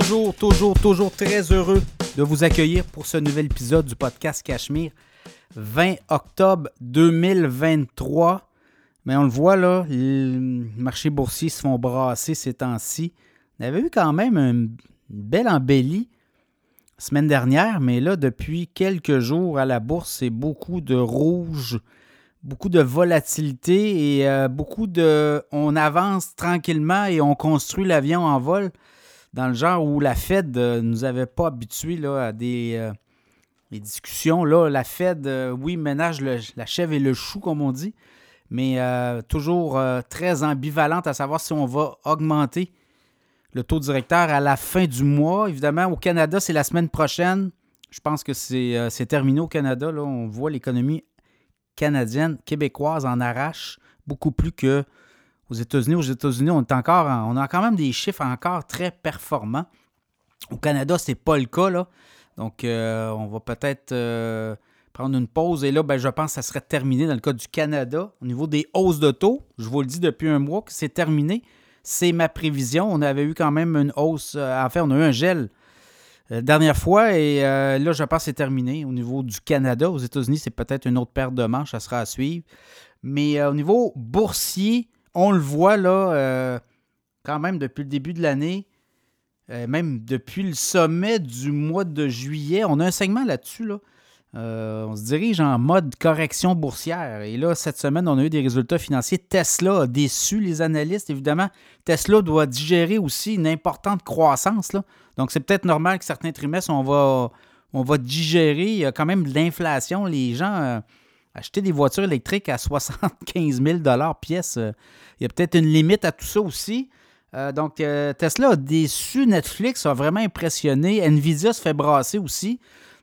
Toujours, toujours, toujours très heureux de vous accueillir pour ce nouvel épisode du podcast Cachemire. 20 octobre 2023. Mais on le voit là, les marchés boursiers se font brasser ces temps-ci. On avait eu quand même une belle embellie semaine dernière, mais là, depuis quelques jours à la bourse, c'est beaucoup de rouge, beaucoup de volatilité et euh, beaucoup de. On avance tranquillement et on construit l'avion en vol, dans le genre où la Fed ne nous avait pas habitués là, à des, euh, discussions. Là, la Fed, euh, oui, ménage la chèvre et le chou, comme on dit, mais toujours très ambivalente à savoir si on va augmenter le taux directeur à la fin du mois. Évidemment, au Canada, c'est la semaine prochaine. Je pense que c'est euh, terminé au Canada. On voit l'économie canadienne, québécoise en arrache beaucoup plus que aux États-Unis. Aux États-Unis, on est encore on a quand même des chiffres encore très performants. Au Canada, ce n'est pas le cas. Là. Donc, euh, on va peut-être euh, prendre une pause. Et là, ben, je pense que ça serait terminé dans le cas du Canada. Au niveau des hausses de taux, je vous le dis depuis un mois que c'est terminé. C'est ma prévision. On avait eu quand même une hausse. Euh, en fait, on a eu un gel la euh, dernière fois et là, je pense que c'est terminé. Au niveau du Canada, aux États-Unis, c'est peut-être une autre paire de manches, ça sera à suivre. Mais au niveau boursier, on le voit là, quand même depuis le début de l'année, même depuis le sommet du mois de juillet. On a un segment là-dessus. Là. Euh, on se dirige en mode correction boursière. Et là, cette semaine, on a eu des résultats financiers. Tesla a déçu les analystes. Évidemment, Tesla doit digérer aussi une importante croissance. Là. Donc, c'est peut-être normal que certains trimestres, on va, on va digérer. Il y a quand même de l'inflation. Les gens euh, achetaient des voitures électriques à 75 000 pièce. Euh, il y a peut-être une limite à tout ça aussi. donc, Tesla a déçu Netflix, a vraiment impressionné. Nvidia se fait brasser aussi.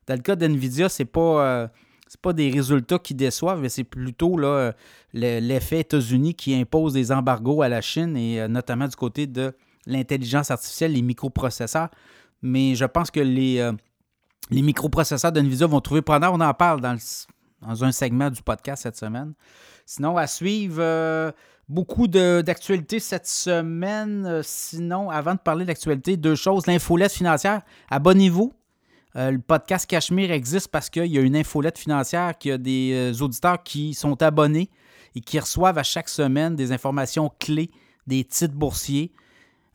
Dans le cas d'NVIDIA, ce n'est pas, euh, pas des résultats qui déçoivent, mais c'est plutôt l'effet États-Unis qui impose des embargos à la Chine et euh, notamment du côté de l'intelligence artificielle, les microprocesseurs. Mais je pense que les, euh, les microprocesseurs d'NVIDIA vont trouver preneur. On en parle dans, dans, un segment du podcast cette semaine. Sinon, à suivre, beaucoup d'actualités cette semaine. sinon, avant de parler d'actualité, deux choses. L'infolette financière, abonnez-vous euh, le podcast Cachemire existe parce qu'il y a une infolette financière, qu'il y a des euh, auditeurs qui sont abonnés et qui reçoivent à chaque semaine des informations clés, des titres boursiers.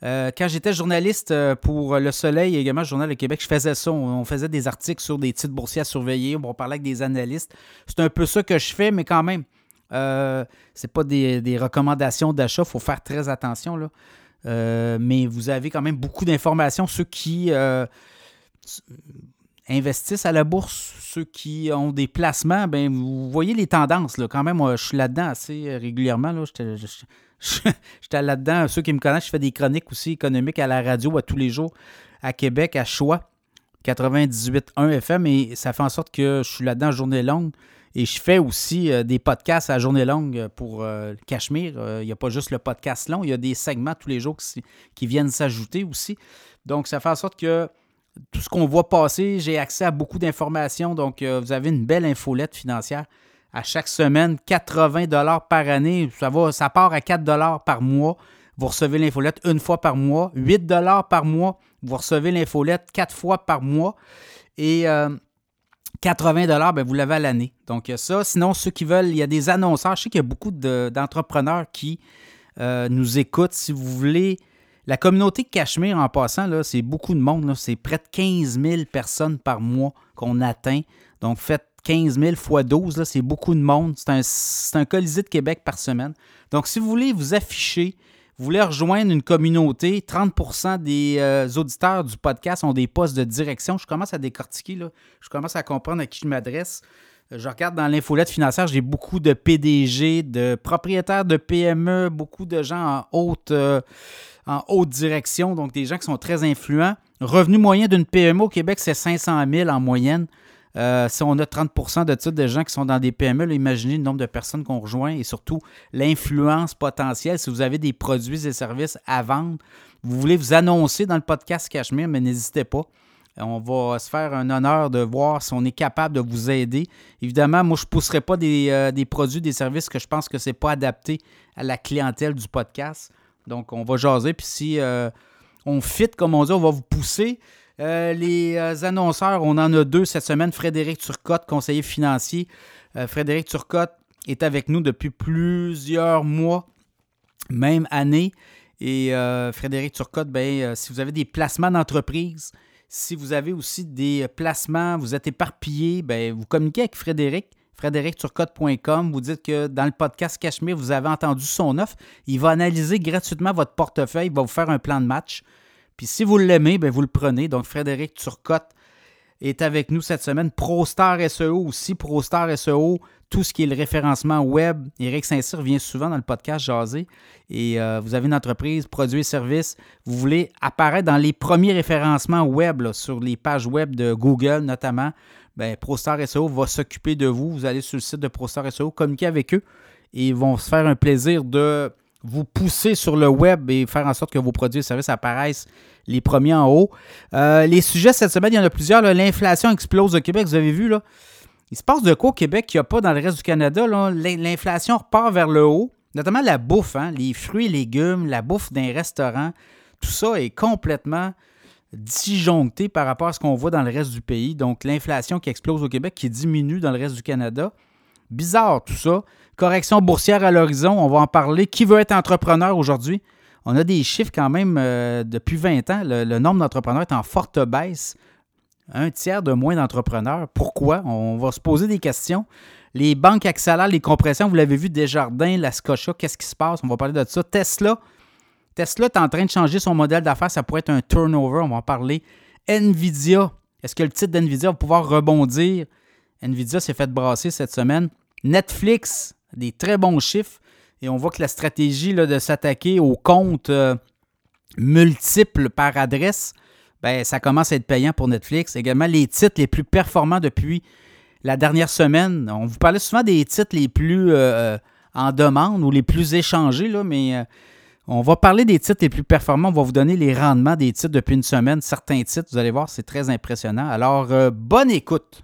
Euh, quand j'étais journaliste pour Le Soleil et également le Journal de Québec, je faisais ça. On, faisait des articles sur des titres boursiers à surveiller. On parlait avec des analystes. C'est un peu ça que je fais, mais quand même, ce n'est pas des, recommandations d'achat. Il faut faire très attention. Là. mais vous avez quand même beaucoup d'informations. Ceux qui investissent à la bourse, ceux qui ont des placements, ben vous voyez les tendances. Là. Quand même, je suis là-dedans assez euh, régulièrement. Là. J'étais là-dedans. Ceux qui me connaissent, je fais des chroniques aussi économiques à la radio à tous les jours à Québec, à Choix, 98.1 FM. Et ça fait en sorte que je suis là-dedans journée longue. Et je fais aussi euh, des podcasts à journée longue pour euh, Cachemire. Il n'y a pas juste le podcast long, il y a des segments tous les jours qui viennent s'ajouter aussi. Donc, ça fait en sorte que tout ce qu'on voit passer, j'ai accès à beaucoup d'informations. Donc, euh, vous avez une belle infolette financière à chaque semaine, 80 dollars par année. Ça, va, ça part à 4 dollars par mois. Vous recevez l'infolette une fois par mois. 8 dollars par mois. Vous recevez l'infolette quatre fois par mois. Et 80 euh, dollars, ben, vous l'avez à l'année. Donc, ça. Sinon, ceux qui veulent, il y a des annonceurs. Je sais qu'il y a beaucoup d'entrepreneurs qui euh, nous écoutent. Si vous voulez la communauté Cachemire, en passant, c'est beaucoup de monde. C'est près de 15 000 personnes par mois qu'on atteint. Donc, faites 15 000 fois 12, c'est beaucoup de monde. C'est un, Colisée de Québec par semaine. Donc, si vous voulez vous afficher, vous voulez rejoindre une communauté, 30% des euh, auditeurs du podcast ont des postes de direction. Je commence à décortiquer, là. je commence à comprendre à qui je m'adresse. Euh, je regarde dans l'infolette financière, j'ai beaucoup de PDG, de propriétaires de PME, beaucoup de gens en haute, euh, en haute direction, donc des gens qui sont très influents. Revenu moyen d'une PME au Québec, c'est 500 000 en moyenne. Euh, si on a 30% de titres de gens qui sont dans des PME, imaginez le nombre de personnes qu'on rejoint et surtout l'influence potentielle. Si vous avez des produits et services à vendre, vous voulez vous annoncer dans le podcast Cachemire, mais n'hésitez pas. On va se faire un honneur de voir si on est capable de vous aider. Évidemment, moi, je ne pousserai pas des, euh, des, produits, des services que je pense que ce n'est pas adapté à la clientèle du podcast. Donc, on va jaser. Puis si euh, on fit, comme on dit, on va vous pousser. Les annonceurs, on en a deux cette semaine. Frédéric Turcotte, conseiller financier. Frédéric Turcotte est avec nous depuis plusieurs mois, même année. Et Frédéric Turcotte, ben, si vous avez des placements d'entreprise, si vous avez aussi des placements, vous êtes éparpillé, ben, vous communiquez avec Frédéric, frédéricturcotte.com. Vous dites que dans le podcast Cachemire, vous avez entendu son offre. Il va analyser gratuitement votre portefeuille, il va vous faire un plan de match. Puis si vous l'aimez, ben, vous le prenez. Donc, Frédéric Turcotte est avec nous cette semaine. ProStar SEO aussi. ProStar SEO, tout ce qui est le référencement web. Éric Saint-Cyr vient souvent dans le podcast Jaser. Et euh, vous avez une entreprise, produit et services. Vous voulez apparaître dans les premiers référencements web, sur les pages web de Google notamment. Ben, ProStar SEO va s'occuper de vous. Vous allez sur le site de ProStar SEO, communiquer avec eux et ils vont se faire un plaisir de vous pousser sur le web et faire en sorte que vos produits et services apparaissent les premiers en haut. Euh, les sujets cette semaine, il y en a plusieurs. L'inflation explose au Québec, vous avez vu là. Il se passe de quoi au Québec qu'il n'y a pas dans le reste du Canada? L'inflation repart vers le haut, notamment la bouffe, hein, les fruits et légumes, la bouffe d'un restaurant. Tout ça est complètement disjoncté par rapport à ce qu'on voit dans le reste du pays. Donc l'inflation qui explose au Québec, qui diminue dans le reste du Canada. Bizarre tout ça. Correction boursière à l'horizon, on va en parler. Qui veut être entrepreneur aujourd'hui? On a des chiffres quand même euh, depuis 20 ans. Le, nombre d'entrepreneurs est en forte baisse. Un tiers de moins d'entrepreneurs. Pourquoi? On va se poser des questions. Les banques accélèrent les compressions. Vous l'avez vu, Desjardins, la Scotia, qu'est-ce qui se passe? On va parler de ça. Tesla. Tesla est en train de changer son modèle d'affaires. Ça pourrait être un turnover. On va en parler. Nvidia. Est-ce que le titre d'Nvidia va pouvoir rebondir? Nvidia s'est fait brasser cette semaine. Netflix, des très bons chiffres. Et on voit que la stratégie là, de s'attaquer aux comptes euh, multiples par adresse, ben, ça commence à être payant pour Netflix. Également, les titres les plus performants depuis la dernière semaine. On vous parlait souvent des titres les plus euh, euh, en demande ou les plus échangés, là, mais on va parler des titres les plus performants. On va vous donner les rendements des titres depuis une semaine. Certains titres, vous allez voir, c'est très impressionnant. Alors, bonne écoute.